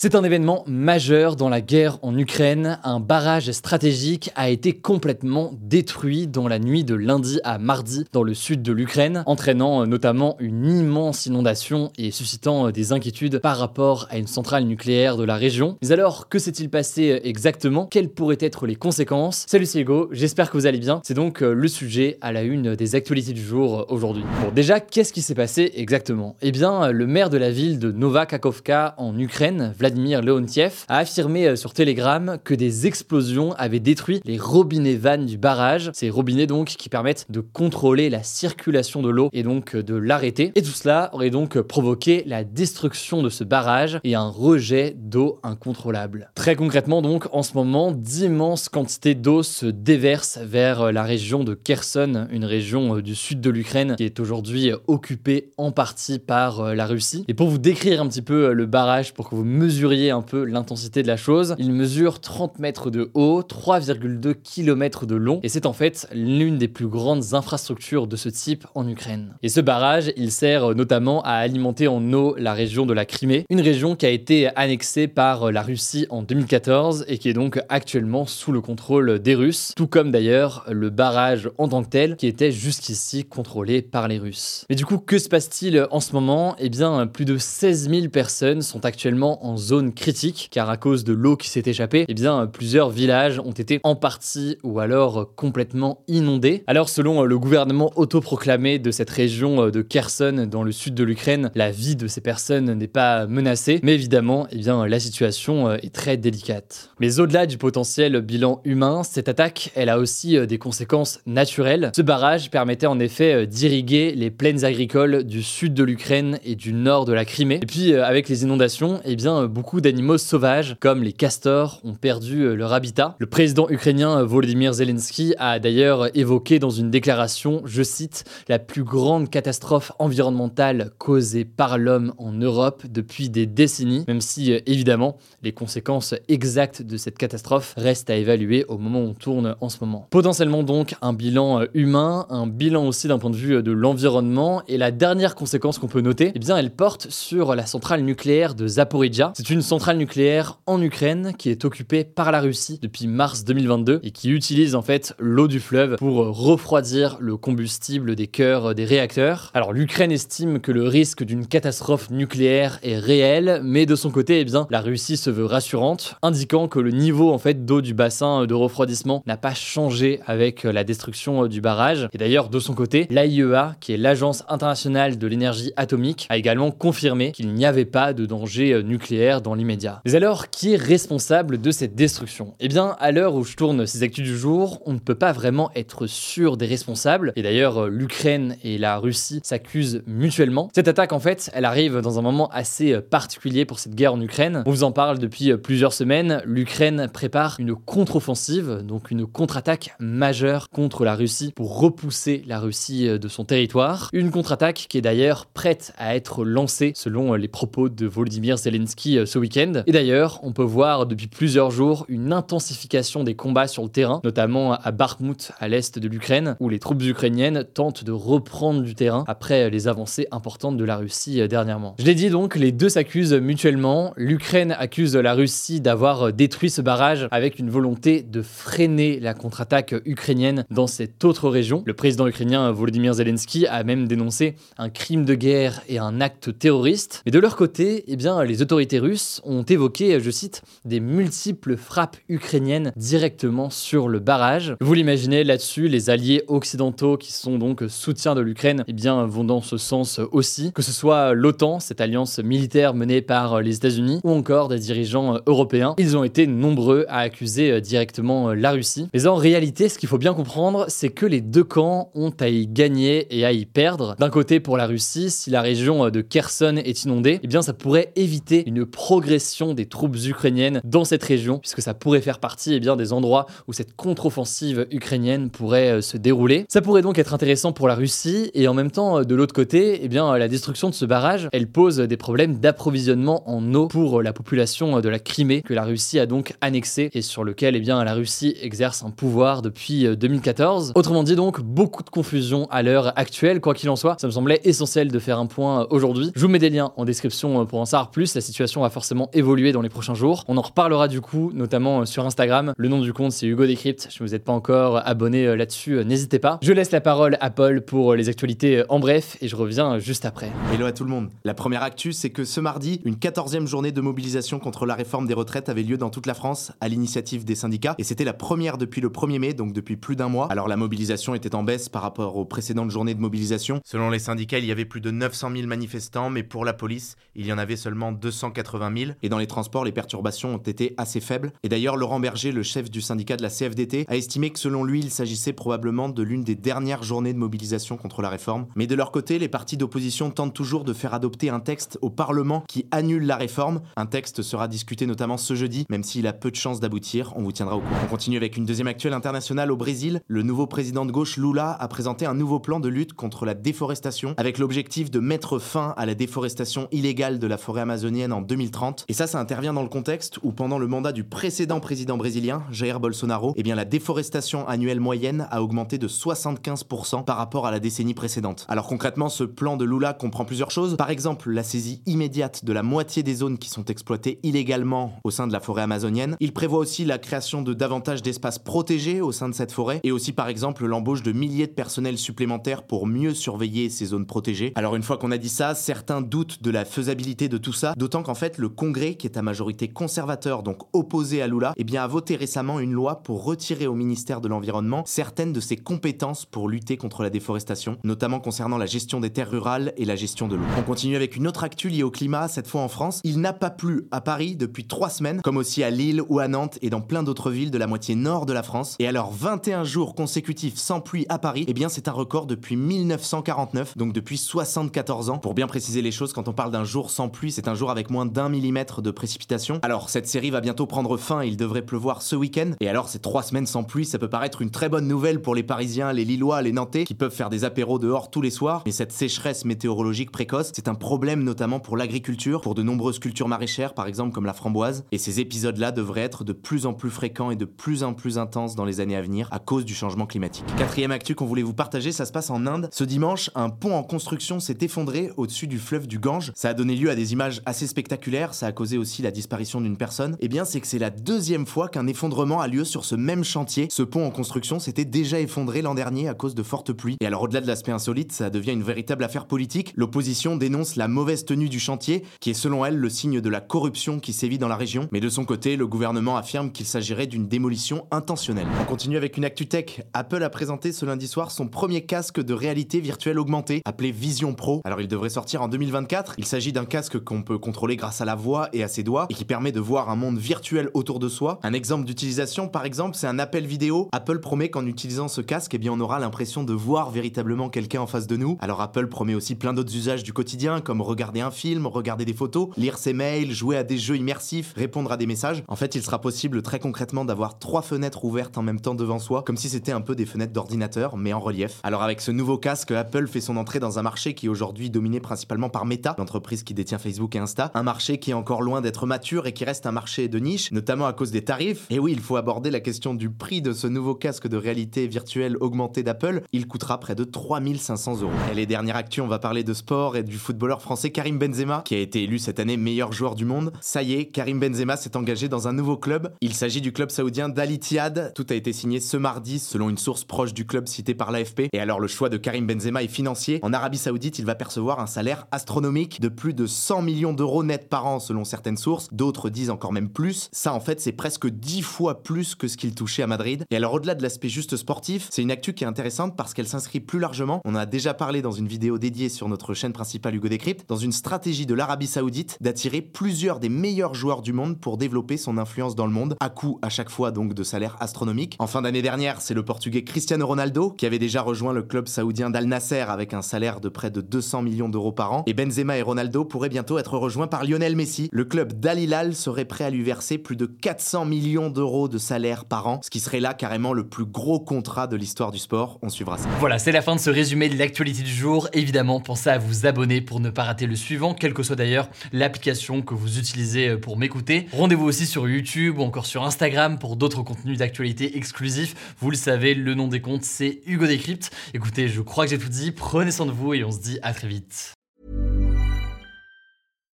C'est un événement majeur dans la guerre en Ukraine. Un barrage stratégique a été complètement détruit dans la nuit de lundi à mardi dans le sud de l'Ukraine, entraînant euh, notamment une immense inondation et suscitant euh, des inquiétudes par rapport à une centrale nucléaire de la région. Mais alors, que s'est-il passé euh, exactement? Quelles pourraient être les conséquences? Salut, c'est Hugo, j'espère que vous allez bien. C'est donc le sujet à la une des actualités du jour aujourd'hui. Bon, déjà, qu'est-ce qui s'est passé exactement? Eh bien, le maire de la ville de Nova Kakovka en Ukraine, Vladimir Leontiev, a affirmé euh, sur Telegram que des explosions avaient détruit les robinets vannes du barrage. Ces robinets donc qui permettent de contrôler la circulation de l'eau et donc euh, de l'arrêter. Et tout cela aurait donc provoqué la destruction de ce barrage et un rejet d'eau incontrôlable. Très concrètement donc, en ce moment, d'immenses quantités d'eau se déversent vers euh, la région de Kherson, une région du sud de l'Ukraine qui est aujourd'hui occupée en partie par la Russie. Et pour vous décrire un petit peu le barrage, pour que vous mesurez mesuriez un peu l'intensité de la chose, il mesure 30 mètres de haut, 3,2 km de long, et c'est en fait l'une des plus grandes infrastructures de ce type en Ukraine. Et ce barrage, il sert notamment à alimenter en eau la région de la Crimée, une région qui a été annexée par la Russie en 2014 et qui est donc actuellement sous le contrôle des Russes, tout comme d'ailleurs le barrage en tant que tel qui était jusqu'ici contrôlé par les Russes. Mais du coup, que se passe-t-il en ce moment? Eh bien, plus de 16 000 personnes sont actuellement en zone critique, car à cause de l'eau qui s'est échappée, eh bien, plusieurs villages ont été en partie ou alors complètement inondés. Alors, selon le gouvernement autoproclamé de cette région de Kherson, dans le sud de l'Ukraine, la vie de ces personnes n'est pas menacée, mais évidemment, eh bien, la situation est très délicate. Mais au-delà du potentiel bilan humain, cette attaque, elle a aussi des conséquences naturelles. Ce barrage permettait en effet d'irriguer les plaines agricoles du sud de l'Ukraine et du nord de la Crimée. Et puis, avec les inondations, eh bien, beaucoup d'animaux sauvages, comme les castors, ont perdu euh, leur habitat. Le président ukrainien euh, Volodymyr Zelensky a d'ailleurs évoqué dans une déclaration, je cite, la plus grande catastrophe environnementale causée par l'homme en Europe depuis des décennies, même si euh, évidemment les conséquences exactes de cette catastrophe restent à évaluer au moment où on tourne en ce moment. Potentiellement donc un bilan humain, un bilan aussi d'un point de vue de l'environnement, et la dernière conséquence qu'on peut noter, eh bien elle porte sur la centrale nucléaire de Zaporizhia. C'est une centrale nucléaire en Ukraine qui est occupée par la Russie depuis mars 2022 et qui utilise en fait l'eau du fleuve pour refroidir le combustible des cœurs des réacteurs. Alors l'Ukraine estime que le risque d'une catastrophe nucléaire est réel, mais de son côté, eh bien, la Russie se veut rassurante, indiquant que le niveau en fait d'eau du bassin de refroidissement n'a pas changé avec la destruction du barrage. Et d'ailleurs, de son côté, l'AIEA, qui est l'agence internationale de l'énergie atomique, a également confirmé qu'il n'y avait pas de danger nucléaire dans l'immédiat. Mais alors, qui est responsable de cette destruction? Eh bien, à l'heure où je tourne ces actus du jour, on ne peut pas vraiment être sûr des responsables. Et d'ailleurs, euh, l'Ukraine et la Russie s'accusent mutuellement. Cette attaque, en fait, elle arrive dans un moment assez euh, particulier pour cette guerre en Ukraine. On vous en parle depuis euh, plusieurs semaines. L'Ukraine prépare une contre-offensive, donc une contre-attaque majeure contre la Russie pour repousser la Russie de son territoire. Une contre-attaque qui est d'ailleurs prête à être lancée selon les propos de Volodymyr Zelensky ce week-end. Et d'ailleurs, on peut voir depuis plusieurs jours une intensification des combats sur le terrain, notamment à Bakhmut, à l'est de l'Ukraine, où les troupes ukrainiennes tentent de reprendre du terrain après les avancées importantes de la Russie euh, dernièrement. Je l'ai dit donc, les deux s'accusent mutuellement. L'Ukraine accuse la Russie d'avoir détruit ce barrage avec une volonté de freiner la contre-attaque ukrainienne dans cette autre région. Le président ukrainien Volodymyr Zelensky a même dénoncé un crime de guerre et un acte terroriste. Mais de leur côté, eh bien, les autorités russes Ont évoqué, je cite, des multiples frappes ukrainiennes directement sur le barrage. Vous l'imaginez là-dessus, les alliés occidentaux qui sont donc soutiens de l'Ukraine, eh bien, vont dans ce sens aussi, que ce soit l'OTAN, cette alliance militaire menée par les États-Unis, ou encore des dirigeants européens. Ils ont été nombreux à accuser directement la Russie. Mais en réalité, ce qu'il faut bien comprendre, c'est que les deux camps ont à y gagner et à y perdre. D'un côté, pour la Russie, si la région de Kherson est inondée, eh bien, ça pourrait éviter une progression des troupes ukrainiennes dans cette région, puisque ça pourrait faire partie eh bien, des endroits où cette contre-offensive ukrainienne pourrait euh, se dérouler. Ça pourrait donc être intéressant pour la Russie, et en même temps, euh, de l'autre côté, eh bien, la destruction de ce barrage, elle pose des problèmes d'approvisionnement en eau pour la population de la Crimée, que la Russie a donc annexé et sur lequel eh bien, la Russie exerce un pouvoir depuis 2014. Euh, Autrement dit donc, beaucoup de confusion à l'heure actuelle, quoi qu'il en soit, ça me semblait essentiel de faire un point aujourd'hui. Je vous mets des liens en description pour en savoir plus, la situation va forcément évoluer dans les prochains jours. On en reparlera du coup, notamment sur Instagram. Le nom du compte c'est Hugo Decrypt, si vous n'êtes pas encore abonné euh, là-dessus, euh, n'hésitez pas. Je laisse la parole à Paul pour les actualités en bref et je reviens juste après. Hello à tout le monde. La première actu, c'est que ce mardi, une 14e journée de mobilisation contre la réforme des retraites avait lieu dans toute la France à l'initiative des syndicats et c'était la première depuis le 1er mai, donc depuis plus d'un mois. Alors la mobilisation était en baisse par rapport aux précédentes journées de mobilisation. Selon les syndicats, il y avait plus de 900 000 manifestants, mais pour la police, il y en avait seulement 280 000. Et dans les transports, les perturbations ont été assez faibles. Et d'ailleurs, Laurent Berger, le chef du syndicat de la CFDT, a estimé que selon lui, il s'agissait probablement de l'une des dernières journées de mobilisation contre la réforme. Mais de leur côté, les partis d'opposition tentent toujours de faire adopter un texte au Parlement qui annule la réforme. Un texte sera discuté notamment ce jeudi, même s'il a peu de chances d'aboutir. On vous tiendra au courant. On continue avec une deuxième actuelle internationale au Brésil. Le nouveau président de gauche Lula a présenté un nouveau plan de lutte contre la déforestation avec l'objectif de mettre fin à la déforestation illégale de la forêt amazonienne en 2030. Et ça, ça intervient dans le contexte où pendant le mandat du précédent président brésilien, Jair Bolsonaro, eh bien la déforestation annuelle moyenne a augmenté de 75% par rapport à la décennie précédente. Alors concrètement, ce plan de Lula comprend plusieurs choses. Par exemple, la saisie immédiate de la moitié des zones qui sont exploitées illégalement au sein de la forêt amazonienne. Il prévoit aussi la création de davantage d'espaces protégés au sein de cette forêt et aussi par exemple l'embauche de milliers de personnels supplémentaires pour mieux surveiller ces zones protégées. Alors une fois qu'on a dit ça, certains doutent de la faisabilité de tout ça, d'autant qu'en fait le Congrès, qui est à majorité conservateur, donc opposé à Lula, eh bien a voté récemment une loi pour retirer au ministère de l'Environnement certaines de ses compétences pour lutter contre la déforestation, notamment concernant la gestion des terres rurales et la gestion de l'eau. On continue avec une autre actu liée au climat, cette fois en France. Il n'a pas plu à Paris depuis trois semaines, comme aussi à Lille ou à Nantes et dans plein d'autres villes de la moitié nord de la France. Et alors 21 jours consécutifs sans pluie à Paris, eh bien c'est un record depuis 1949, donc depuis 74 ans. Pour bien préciser les choses, quand on parle d'un jour sans pluie, c'est un jour avec moins d'un millimètre de précipitation. Alors cette série va bientôt prendre fin, il devrait pleuvoir ce week-end. Et alors ces trois semaines sans pluie, ça peut paraître une très bonne nouvelle pour les Parisiens, les Lillois, les Nantais, qui peuvent faire des apéros dehors tous les soirs. Mais cette sécheresse météorologique précoce, c'est un problème notamment pour l'agriculture, pour de nombreuses cultures maraîchères, par exemple comme la framboise. Et ces épisodes-là devraient être de plus en plus fréquents et de plus en plus intenses dans les années à venir à cause du changement climatique. Quatrième actu qu'on voulait vous partager, ça se passe en Inde. Ce dimanche, un pont en construction s'est effondré au-dessus du fleuve du Gange. Ça a donné lieu à des images assez spectaculaires, ça a causé aussi la disparition d'une personne. Eh bien, c'est que c'est la deuxième fois qu'un effondrement a lieu sur ce même chantier. Ce pont en construction s'était déjà effondré l'an dernier à cause de fortes pluies. Et alors, au-delà de l'aspect insolite, ça devient une véritable affaire politique. L'opposition dénonce la mauvaise tenue du chantier, qui est selon elle le signe de la corruption qui sévit dans la région. Mais de son côté, le gouvernement affirme qu'il s'agirait d'une démolition intentionnelle. On continue avec une actu tech. Apple a présenté ce lundi soir son premier casque de réalité virtuelle augmentée, appelé Vision Pro. Alors il devrait sortir en 2024. Il s'agit d'un casque qu'on peut contrôler grâce à la voix et à ses doigts, et qui permet de voir un monde virtuel autour de soi. Un exemple d'utilisation, par exemple, c'est un appel vidéo. Apple promet qu'en utilisant ce casque, eh bien, on aura l'impression de voir véritablement quelqu'un en face de nous. Alors Apple promet aussi plein d'autres usages du quotidien, comme regarder un film, regarder des photos, lire ses mails, jouer à des jeux immersifs, répondre à des messages. En fait, il sera possible très concrètement d'avoir trois fenêtres ouvertes en même temps devant soi, comme si c'était un peu des fenêtres d'ordinateur, mais en relief. Alors avec ce nouveau casque, Apple fait son entrée dans un marché qui est aujourd'hui dominé principalement par Meta, l'entreprise qui détient Facebook et Insta, un marché qui est encore loin d'être mature et qui reste un marché de niche, notamment à cause des tarifs. Et oui, il faut aborder la question du prix de ce nouveau casque de réalité virtuelle augmentée d'Apple. Il coûtera près de 3500 euros. Et les dernières actus, on va parler de sport et du footballeur français Karim Benzema, qui a été élu cette année meilleur joueur du monde. Ça y est, Karim Benzema s'est engagé dans un nouveau club. Il s'agit du club saoudien d'Al Ittihad. Tout a été signé ce mardi, selon une source proche du club cité par l'AFP. Et alors, le choix de Karim Benzema est financier. En Arabie Saoudite, il va percevoir un salaire astronomique de plus de 100 millions d'euros net par selon certaines sources, d'autres disent encore même plus. Ça en fait c'est presque 10 fois plus que ce qu'il touchait à Madrid. Et alors au-delà de l'aspect juste sportif, c'est une actu qui est intéressante parce qu'elle s'inscrit plus largement, on en a déjà parlé dans une vidéo dédiée sur notre chaîne principale Hugo Décrypte, dans une stratégie de l'Arabie Saoudite d'attirer plusieurs des meilleurs joueurs du monde pour développer son influence dans le monde, à coup à chaque fois donc de salaires astronomiques. En fin d'année dernière, c'est le portugais Cristiano Ronaldo qui avait déjà rejoint le club saoudien d'Al Nasser avec un salaire de près de 200 millions d'euros par an. Et Benzema et Ronaldo pourraient bientôt être rejoints par Lionel Messi. Le club d'Al Hilal serait prêt à lui verser plus de 400 millions d'euros de salaire par an, ce qui serait là carrément le plus gros contrat de l'histoire du sport. On suivra ça. Voilà, c'est la fin de ce résumé de l'actualité du jour. Évidemment, pensez à vous abonner pour ne pas rater le suivant, quelle que soit d'ailleurs l'application que vous utilisez pour m'écouter. Rendez-vous aussi sur YouTube ou encore sur Instagram pour d'autres contenus d'actualité exclusifs. Vous le savez, le nom des comptes, c'est Hugo Décrypte. Écoutez, je crois que j'ai tout dit. Prenez soin de vous et on se dit à très vite.